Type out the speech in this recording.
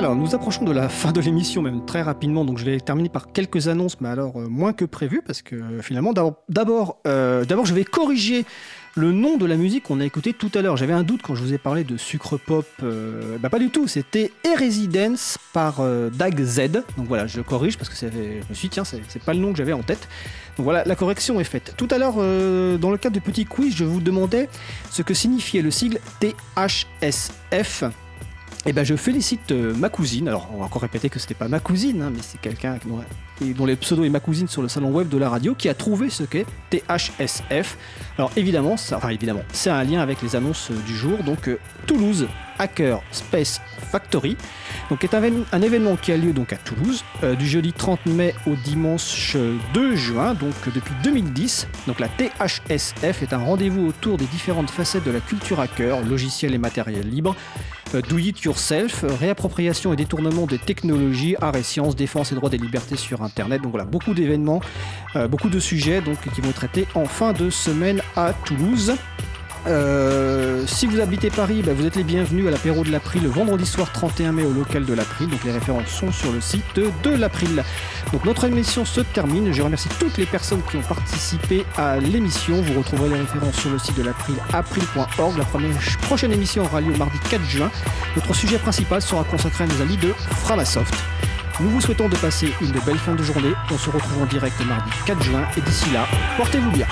Alors, nous approchons de la fin de l'émission, même très rapidement, donc je vais terminer par quelques annonces, mais alors euh, moins que prévu, parce que euh, finalement, d'abord, euh, d'abord, je vais corriger le nom de la musique qu'on a écouté tout à l'heure. J'avais un doute quand je vous ai parlé de Sucre Pop. bah pas du tout, c'était Residence par Dag Z. Donc voilà, je corrige parce que je me suis tiens, c'est pas le nom que j'avais en tête. Donc voilà, la correction est faite. Tout à l'heure, dans le cadre de petit quiz, je vous demandais ce que signifiait le sigle THSF. Eh ben, je félicite euh, ma cousine. Alors, on va encore répéter que c'était pas ma cousine, hein, mais c'est quelqu'un dont, dont les pseudo est ma cousine sur le salon web de la radio qui a trouvé ce qu'est THSF. Alors, évidemment, ça, évidemment, c'est un lien avec les annonces euh, du jour. Donc, euh, Toulouse Hacker Space Factory, donc est un, événement qui a lieu donc à Toulouse du jeudi 30 mai au dimanche 2 juin, donc depuis 2010. Donc la THSF est un rendez-vous autour des différentes facettes de la culture hacker, logiciel et matériel libre euh, do it yourself, réappropriation et détournement des technologies, arts et sciences, défense et droits des libertés sur Internet. Donc voilà, beaucoup d'événements, euh, beaucoup de sujets donc, qui vont traités en fin de semaine à Toulouse. Euh, si vous habitez Paris, bah, vous êtes les bienvenus à l'apéro de l'April le vendredi soir 31 mai au local de l'April. Donc les références sont sur le site de l'April. Donc notre émission se termine. Je remercie toutes les personnes qui ont participé à l'émission. Vous retrouverez les références sur le site de l'April, april.org. La prochaine émission aura lieu mardi 4 juin. Notre sujet principal sera consacré à nos amis de Framasoft. Nous vous souhaitons de passer une belle fin de journée. On se retrouve en direct mardi 4 juin et d'ici là, portez-vous bien.